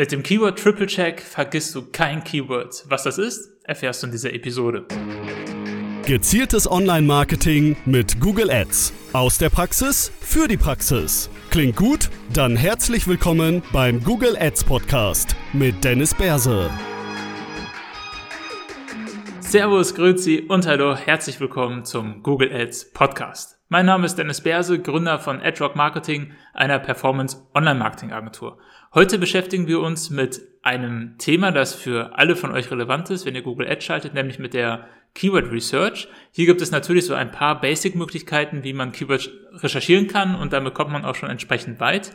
Mit dem Keyword Triple Check vergisst du kein Keyword. Was das ist, erfährst du in dieser Episode. Gezieltes Online-Marketing mit Google Ads. Aus der Praxis für die Praxis. Klingt gut? Dann herzlich willkommen beim Google Ads Podcast mit Dennis Berse. Servus, Grüezi und hallo, herzlich willkommen zum Google Ads Podcast. Mein Name ist Dennis Berse, Gründer von AdRock Marketing, einer Performance Online Marketing Agentur. Heute beschäftigen wir uns mit einem Thema, das für alle von euch relevant ist, wenn ihr Google Ads schaltet, nämlich mit der Keyword Research. Hier gibt es natürlich so ein paar Basic-Möglichkeiten, wie man Keywords recherchieren kann und damit kommt man auch schon entsprechend weit.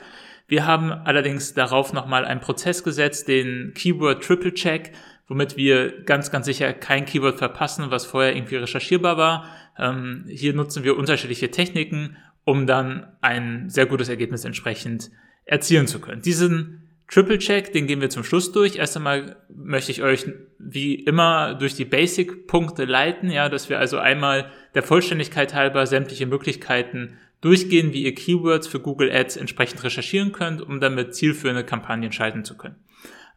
Wir haben allerdings darauf nochmal einen Prozess gesetzt, den Keyword Triple Check, womit wir ganz, ganz sicher kein Keyword verpassen, was vorher irgendwie recherchierbar war. Ähm, hier nutzen wir unterschiedliche Techniken, um dann ein sehr gutes Ergebnis entsprechend erzielen zu können. Diesen Triple Check, den gehen wir zum Schluss durch. Erst einmal möchte ich euch wie immer durch die Basic-Punkte leiten, ja, dass wir also einmal der Vollständigkeit halber sämtliche Möglichkeiten durchgehen, wie ihr Keywords für Google Ads entsprechend recherchieren könnt, um damit zielführende Kampagnen schalten zu können.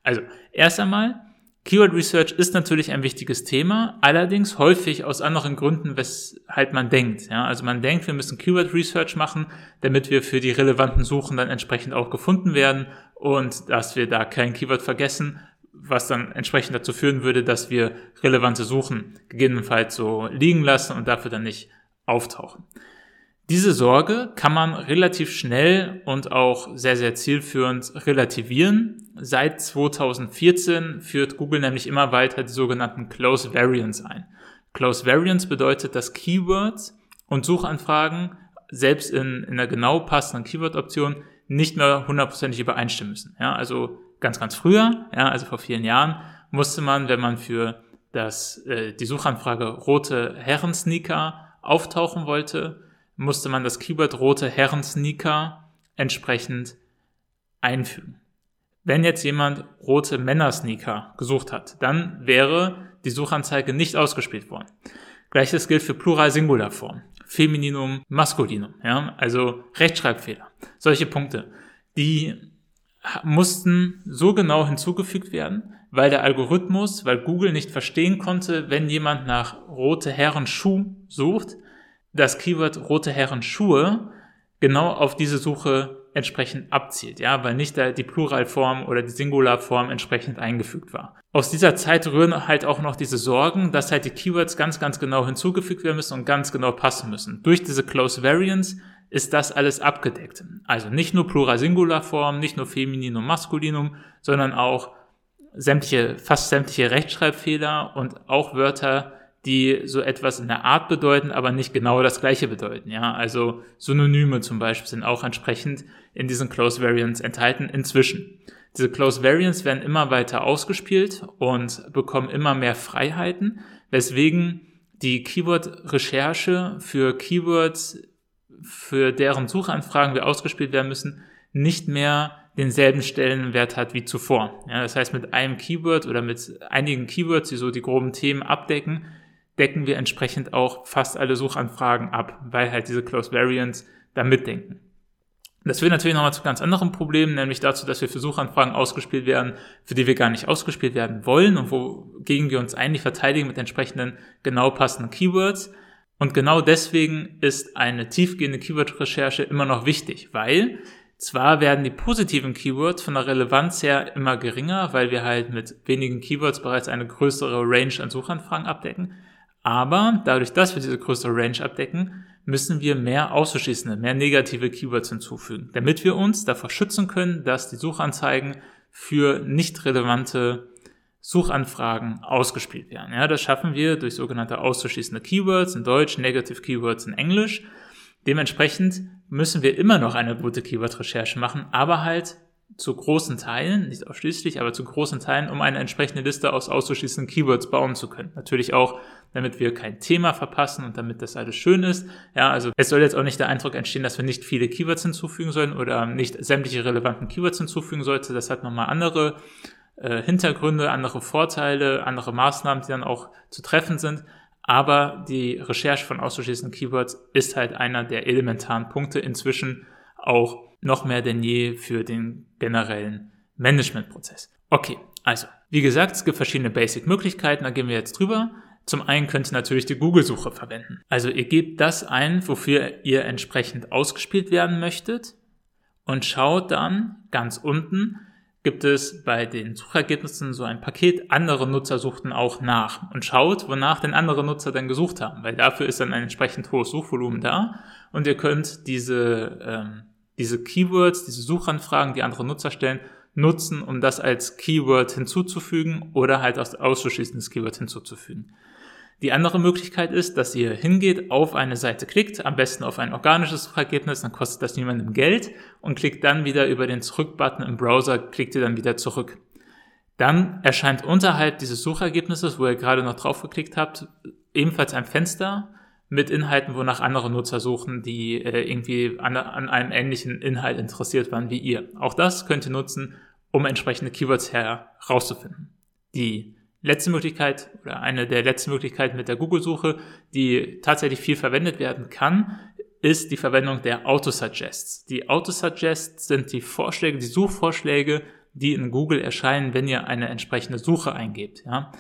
Also, erst einmal, Keyword Research ist natürlich ein wichtiges Thema, allerdings häufig aus anderen Gründen, weshalb man denkt. Ja, also man denkt, wir müssen Keyword Research machen, damit wir für die relevanten Suchen dann entsprechend auch gefunden werden und dass wir da kein Keyword vergessen, was dann entsprechend dazu führen würde, dass wir relevante Suchen gegebenenfalls so liegen lassen und dafür dann nicht auftauchen. Diese Sorge kann man relativ schnell und auch sehr, sehr zielführend relativieren. Seit 2014 führt Google nämlich immer weiter die sogenannten Close Variants ein. Close Variants bedeutet, dass Keywords und Suchanfragen selbst in, in einer genau passenden Keyword-Option nicht mehr hundertprozentig übereinstimmen müssen. Ja, also ganz, ganz früher, ja, also vor vielen Jahren, musste man, wenn man für das, äh, die Suchanfrage rote Herren-Sneaker auftauchen wollte, musste man das Keyword rote Herren-Sneaker entsprechend einfügen. Wenn jetzt jemand rote Männer-Sneaker gesucht hat, dann wäre die Suchanzeige nicht ausgespielt worden. Gleiches gilt für Plural-Singular-Form, Femininum, Maskulinum, ja, also Rechtschreibfehler. Solche Punkte, die mussten so genau hinzugefügt werden, weil der Algorithmus, weil Google nicht verstehen konnte, wenn jemand nach rote Herren Schuh sucht, das Keyword rote Herren Schuhe genau auf diese Suche entsprechend abzielt, ja, weil nicht die Pluralform oder die Singularform entsprechend eingefügt war. Aus dieser Zeit rühren halt auch noch diese Sorgen, dass halt die Keywords ganz, ganz genau hinzugefügt werden müssen und ganz genau passen müssen. Durch diese Close Variants ist das alles abgedeckt. Also nicht nur Plural-Singular-Form, nicht nur Femininum, Maskulinum, sondern auch sämtliche, fast sämtliche Rechtschreibfehler und auch Wörter, die so etwas in der Art bedeuten, aber nicht genau das gleiche bedeuten. Ja, also Synonyme zum Beispiel sind auch entsprechend in diesen Close Variants enthalten inzwischen. Diese Close Variants werden immer weiter ausgespielt und bekommen immer mehr Freiheiten, weswegen die Keyword-Recherche für Keywords, für deren Suchanfragen wir ausgespielt werden müssen, nicht mehr denselben Stellenwert hat wie zuvor. Ja, das heißt, mit einem Keyword oder mit einigen Keywords, die so die groben Themen abdecken, decken wir entsprechend auch fast alle Suchanfragen ab, weil halt diese Close Variants da mitdenken. Das führt natürlich nochmal zu ganz anderen Problemen, nämlich dazu, dass wir für Suchanfragen ausgespielt werden, für die wir gar nicht ausgespielt werden wollen und wogegen wir uns eigentlich verteidigen mit entsprechenden genau passenden Keywords. Und genau deswegen ist eine tiefgehende Keyword-Recherche immer noch wichtig, weil zwar werden die positiven Keywords von der Relevanz her immer geringer, weil wir halt mit wenigen Keywords bereits eine größere Range an Suchanfragen abdecken, aber dadurch, dass wir diese größere Range abdecken, müssen wir mehr auszuschließende, mehr negative Keywords hinzufügen, damit wir uns davor schützen können, dass die Suchanzeigen für nicht relevante Suchanfragen ausgespielt werden. Ja, das schaffen wir durch sogenannte auszuschließende Keywords in Deutsch, Negative Keywords in Englisch. Dementsprechend müssen wir immer noch eine gute Keyword-Recherche machen, aber halt zu großen Teilen, nicht ausschließlich, aber zu großen Teilen, um eine entsprechende Liste aus auszuschließenden Keywords bauen zu können. Natürlich auch, damit wir kein Thema verpassen und damit das alles schön ist. Ja, also es soll jetzt auch nicht der Eindruck entstehen, dass wir nicht viele Keywords hinzufügen sollen oder nicht sämtliche relevanten Keywords hinzufügen sollte. Das hat nochmal andere äh, Hintergründe, andere Vorteile, andere Maßnahmen, die dann auch zu treffen sind. Aber die Recherche von auszuschließenden Keywords ist halt einer der elementaren Punkte inzwischen auch noch mehr denn je für den generellen Managementprozess. Okay, also, wie gesagt, es gibt verschiedene Basic-Möglichkeiten, da gehen wir jetzt drüber. Zum einen könnt ihr natürlich die Google-Suche verwenden. Also ihr gebt das ein, wofür ihr entsprechend ausgespielt werden möchtet und schaut dann ganz unten, gibt es bei den Suchergebnissen so ein Paket, andere Nutzer suchten auch nach und schaut, wonach denn andere Nutzer dann gesucht haben, weil dafür ist dann ein entsprechend hohes Suchvolumen da und ihr könnt diese, ähm, diese Keywords, diese Suchanfragen, die andere Nutzer stellen, nutzen, um das als Keyword hinzuzufügen oder halt als auszuschließendes Keyword hinzuzufügen. Die andere Möglichkeit ist, dass ihr hingeht, auf eine Seite klickt, am besten auf ein organisches Suchergebnis, dann kostet das niemandem Geld und klickt dann wieder über den Zurück-Button im Browser, klickt ihr dann wieder zurück. Dann erscheint unterhalb dieses Suchergebnisses, wo ihr gerade noch drauf geklickt habt, ebenfalls ein Fenster mit Inhalten, wonach andere Nutzer suchen, die äh, irgendwie an, an einem ähnlichen Inhalt interessiert waren wie ihr. Auch das könnt ihr nutzen, um entsprechende Keywords herauszufinden. Die letzte Möglichkeit oder eine der letzten Möglichkeiten mit der Google-Suche, die tatsächlich viel verwendet werden kann, ist die Verwendung der Autosuggests. Die Autosuggests sind die Vorschläge, die Suchvorschläge, die in Google erscheinen, wenn ihr eine entsprechende Suche eingebt. Ja.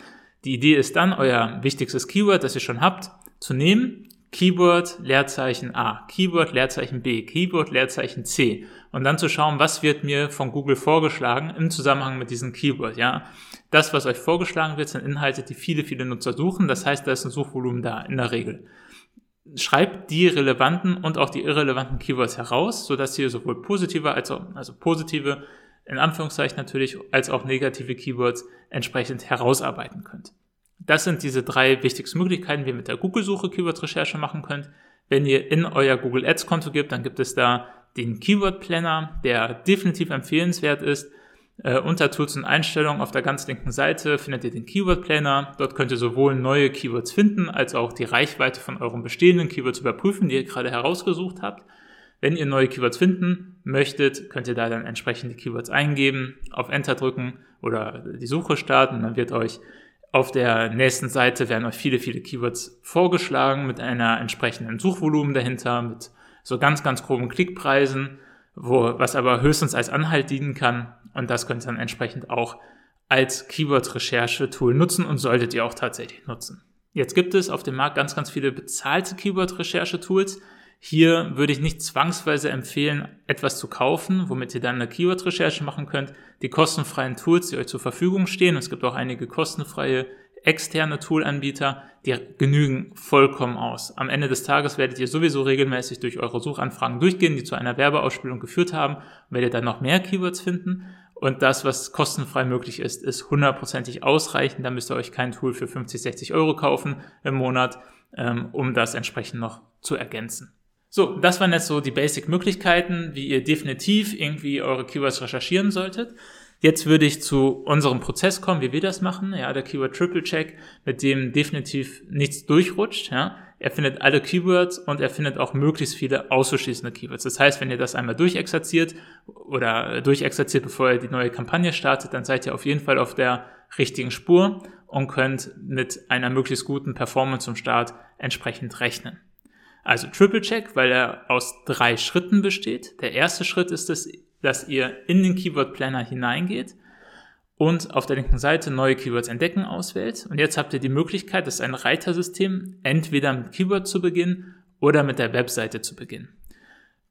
Die Idee ist dann, euer wichtigstes Keyword, das ihr schon habt, zu nehmen, Keyword Leerzeichen A, Keyword Leerzeichen B, Keyword Leerzeichen C und dann zu schauen, was wird mir von Google vorgeschlagen im Zusammenhang mit diesem Keyword, ja. Das, was euch vorgeschlagen wird, sind Inhalte, die viele, viele Nutzer suchen. Das heißt, da ist ein Suchvolumen da, in der Regel. Schreibt die relevanten und auch die irrelevanten Keywords heraus, sodass ihr sowohl positive als auch, also positive, in Anführungszeichen natürlich, als auch negative Keywords entsprechend herausarbeiten könnt. Das sind diese drei wichtigsten Möglichkeiten, wie ihr mit der Google-Suche Keyword-Recherche machen könnt. Wenn ihr in euer Google Ads-Konto gebt, dann gibt es da den Keyword Planner, der definitiv empfehlenswert ist. Äh, unter Tools und Einstellungen auf der ganz linken Seite findet ihr den Keyword Planner. Dort könnt ihr sowohl neue Keywords finden, als auch die Reichweite von euren bestehenden Keywords überprüfen, die ihr gerade herausgesucht habt. Wenn ihr neue Keywords finden möchtet, könnt ihr da dann entsprechend die Keywords eingeben, auf Enter drücken oder die Suche starten. Dann wird euch auf der nächsten Seite werden euch viele, viele Keywords vorgeschlagen mit einer entsprechenden Suchvolumen dahinter, mit so ganz, ganz groben Klickpreisen, wo, was aber höchstens als Anhalt dienen kann. Und das könnt ihr dann entsprechend auch als Keyword-Recherche-Tool nutzen und solltet ihr auch tatsächlich nutzen. Jetzt gibt es auf dem Markt ganz, ganz viele bezahlte Keyword-Recherche-Tools. Hier würde ich nicht zwangsweise empfehlen, etwas zu kaufen, womit ihr dann eine Keyword-Recherche machen könnt. Die kostenfreien Tools, die euch zur Verfügung stehen, es gibt auch einige kostenfreie externe Toolanbieter, die genügen vollkommen aus. Am Ende des Tages werdet ihr sowieso regelmäßig durch eure Suchanfragen durchgehen, die zu einer Werbeausspielung geführt haben, werdet dann noch mehr Keywords finden. Und das, was kostenfrei möglich ist, ist hundertprozentig ausreichend. Da müsst ihr euch kein Tool für 50, 60 Euro kaufen im Monat, ähm, um das entsprechend noch zu ergänzen. So, das waren jetzt so die Basic-Möglichkeiten, wie ihr definitiv irgendwie eure Keywords recherchieren solltet. Jetzt würde ich zu unserem Prozess kommen, wie wir das machen. Ja, der Keyword Triple Check, mit dem definitiv nichts durchrutscht. Ja, er findet alle Keywords und er findet auch möglichst viele auszuschließende Keywords. Das heißt, wenn ihr das einmal durchexerziert oder durchexerziert, bevor ihr die neue Kampagne startet, dann seid ihr auf jeden Fall auf der richtigen Spur und könnt mit einer möglichst guten Performance zum Start entsprechend rechnen. Also Triple Check, weil er aus drei Schritten besteht. Der erste Schritt ist es, dass ihr in den Keyword Planner hineingeht und auf der linken Seite neue Keywords entdecken auswählt. Und jetzt habt ihr die Möglichkeit, das ist ein Reitersystem, entweder mit Keyword zu beginnen oder mit der Webseite zu beginnen.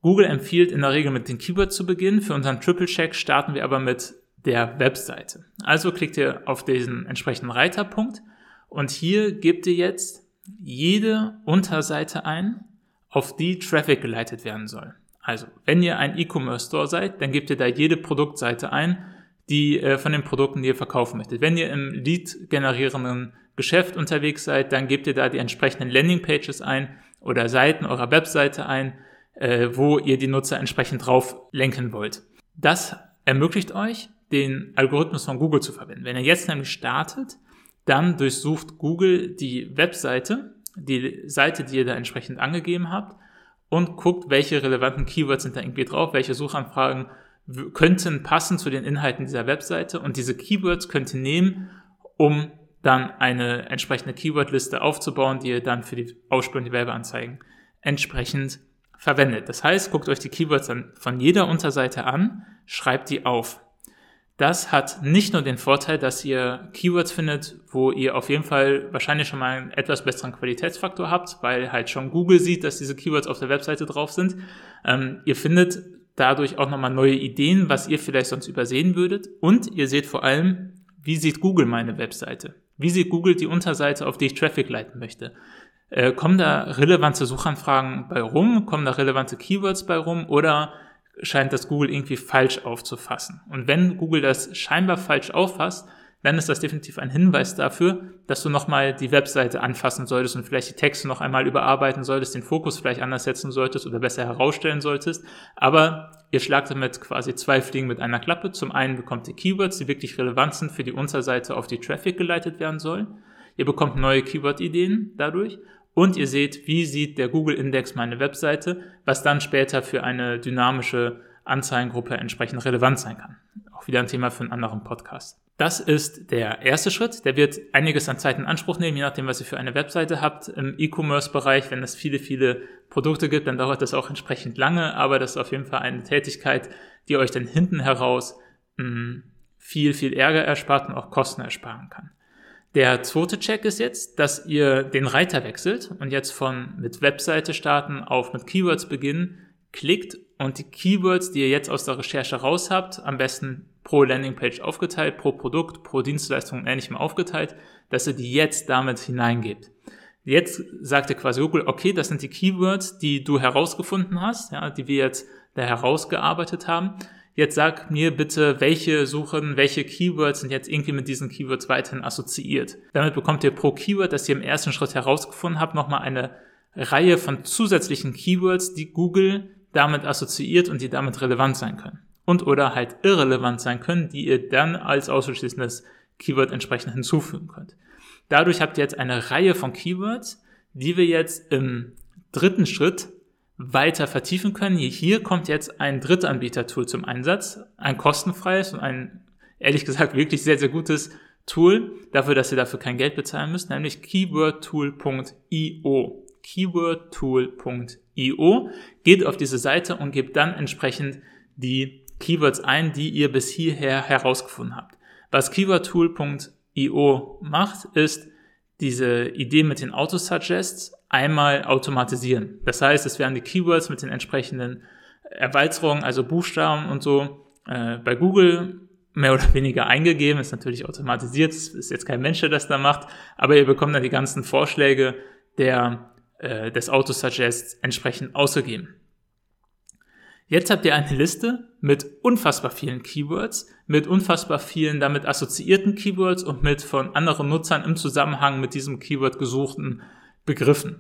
Google empfiehlt in der Regel mit den Keywords zu beginnen. Für unseren Triple Check starten wir aber mit der Webseite. Also klickt ihr auf diesen entsprechenden Reiterpunkt und hier gebt ihr jetzt jede Unterseite ein, auf die Traffic geleitet werden soll. Also, wenn ihr ein E-Commerce Store seid, dann gebt ihr da jede Produktseite ein, die äh, von den Produkten, die ihr verkaufen möchtet. Wenn ihr im Lead generierenden Geschäft unterwegs seid, dann gebt ihr da die entsprechenden Landingpages ein oder Seiten eurer Webseite ein, äh, wo ihr die Nutzer entsprechend drauf lenken wollt. Das ermöglicht euch, den Algorithmus von Google zu verwenden. Wenn ihr jetzt nämlich startet, dann durchsucht Google die Webseite, die Seite, die ihr da entsprechend angegeben habt und guckt, welche relevanten Keywords sind da irgendwie drauf, welche Suchanfragen könnten passen zu den Inhalten dieser Webseite und diese Keywords könnt ihr nehmen, um dann eine entsprechende Keywordliste aufzubauen, die ihr dann für die Ausspielung die Werbeanzeigen entsprechend verwendet. Das heißt, guckt euch die Keywords dann von jeder Unterseite an, schreibt die auf. Das hat nicht nur den Vorteil, dass ihr Keywords findet, wo ihr auf jeden Fall wahrscheinlich schon mal einen etwas besseren Qualitätsfaktor habt, weil halt schon Google sieht, dass diese Keywords auf der Webseite drauf sind. Ähm, ihr findet dadurch auch nochmal neue Ideen, was ihr vielleicht sonst übersehen würdet. Und ihr seht vor allem, wie sieht Google meine Webseite? Wie sieht Google die Unterseite, auf die ich Traffic leiten möchte? Äh, kommen da relevante Suchanfragen bei rum? Kommen da relevante Keywords bei rum? Oder scheint das Google irgendwie falsch aufzufassen. Und wenn Google das scheinbar falsch auffasst, dann ist das definitiv ein Hinweis dafür, dass du nochmal die Webseite anfassen solltest und vielleicht die Texte noch einmal überarbeiten solltest, den Fokus vielleicht anders setzen solltest oder besser herausstellen solltest. Aber ihr schlagt damit quasi zwei Fliegen mit einer Klappe. Zum einen bekommt ihr Keywords, die wirklich relevant sind für die Unterseite, auf die Traffic geleitet werden soll. Ihr bekommt neue Keyword-Ideen dadurch und ihr seht, wie sieht der Google-Index meine Webseite, was dann später für eine dynamische Anzeigengruppe entsprechend relevant sein kann. Auch wieder ein Thema für einen anderen Podcast. Das ist der erste Schritt. Der wird einiges an Zeit in Anspruch nehmen, je nachdem, was ihr für eine Webseite habt. Im E-Commerce-Bereich, wenn es viele, viele Produkte gibt, dann dauert das auch entsprechend lange, aber das ist auf jeden Fall eine Tätigkeit, die euch dann hinten heraus mh, hm, viel, viel Ärger erspart und auch Kosten ersparen kann. Der zweite Check ist jetzt, dass ihr den Reiter wechselt und jetzt von mit Webseite starten auf mit Keywords beginnen, klickt und die Keywords, die ihr jetzt aus der Recherche raus habt, am besten pro Landingpage aufgeteilt, pro Produkt, pro Dienstleistung und ähnlichem aufgeteilt, dass ihr die jetzt damit hineingebt. Jetzt sagt ihr quasi Google, okay, das sind die Keywords, die du herausgefunden hast, ja, die wir jetzt da herausgearbeitet haben. Jetzt sag mir bitte, welche Suchen, welche Keywords sind jetzt irgendwie mit diesen Keywords weiterhin assoziiert. Damit bekommt ihr pro Keyword, das ihr im ersten Schritt herausgefunden habt, nochmal eine Reihe von zusätzlichen Keywords, die Google damit assoziiert und die damit relevant sein können. Und oder halt irrelevant sein können, die ihr dann als ausschließendes Keyword entsprechend hinzufügen könnt. Dadurch habt ihr jetzt eine Reihe von Keywords, die wir jetzt im dritten Schritt weiter vertiefen können. Hier kommt jetzt ein Drittanbieter-Tool zum Einsatz, ein kostenfreies und ein, ehrlich gesagt, wirklich sehr, sehr gutes Tool dafür, dass ihr dafür kein Geld bezahlen müsst, nämlich keywordtool.io. keywordtool.io. Geht auf diese Seite und gebt dann entsprechend die Keywords ein, die ihr bis hierher herausgefunden habt. Was keywordtool.io macht, ist diese Idee mit den Autosuggests einmal automatisieren. Das heißt, es werden die Keywords mit den entsprechenden Erweiterungen, also Buchstaben und so, äh, bei Google mehr oder weniger eingegeben, ist natürlich automatisiert, ist jetzt kein Mensch, der das da macht, aber ihr bekommt dann die ganzen Vorschläge der, äh, des Autosuggests entsprechend ausgegeben. Jetzt habt ihr eine Liste mit unfassbar vielen Keywords, mit unfassbar vielen damit assoziierten Keywords und mit von anderen Nutzern im Zusammenhang mit diesem Keyword gesuchten Begriffen.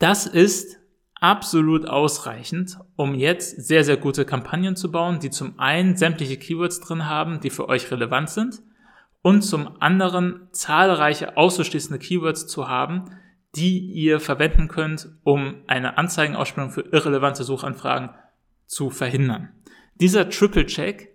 Das ist absolut ausreichend, um jetzt sehr, sehr gute Kampagnen zu bauen, die zum einen sämtliche Keywords drin haben, die für euch relevant sind und zum anderen zahlreiche auszuschließende Keywords zu haben, die ihr verwenden könnt, um eine Anzeigenausspielung für irrelevante Suchanfragen zu verhindern. Dieser Triple Check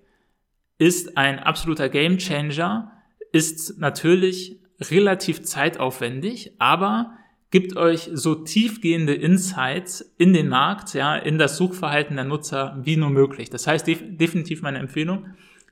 ist ein absoluter Game Changer, ist natürlich relativ zeitaufwendig, aber gibt euch so tiefgehende Insights in den Markt, ja, in das Suchverhalten der Nutzer wie nur möglich. Das heißt, def definitiv meine Empfehlung,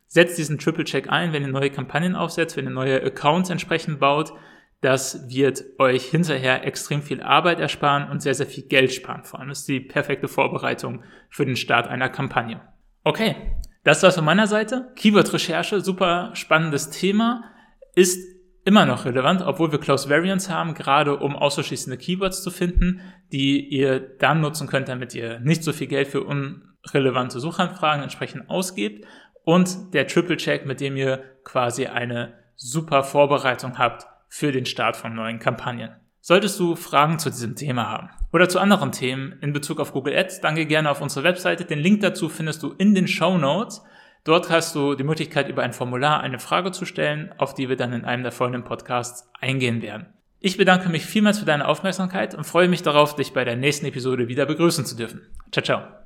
setzt diesen Triple Check ein, wenn ihr neue Kampagnen aufsetzt, wenn ihr neue Accounts entsprechend baut. Das wird euch hinterher extrem viel Arbeit ersparen und sehr, sehr viel Geld sparen. Vor allem ist die perfekte Vorbereitung für den Start einer Kampagne. Okay, das war's von meiner Seite. Keyword-Recherche, super spannendes Thema, ist immer noch relevant, obwohl wir Close Variants haben, gerade um auszuschließende Keywords zu finden, die ihr dann nutzen könnt, damit ihr nicht so viel Geld für unrelevante Suchanfragen entsprechend ausgebt und der Triple Check, mit dem ihr quasi eine super Vorbereitung habt für den Start von neuen Kampagnen. Solltest du Fragen zu diesem Thema haben oder zu anderen Themen in Bezug auf Google Ads, dann geh gerne auf unsere Webseite. Den Link dazu findest du in den Show Notes. Dort hast du die Möglichkeit, über ein Formular eine Frage zu stellen, auf die wir dann in einem der folgenden Podcasts eingehen werden. Ich bedanke mich vielmals für deine Aufmerksamkeit und freue mich darauf, dich bei der nächsten Episode wieder begrüßen zu dürfen. Ciao, ciao.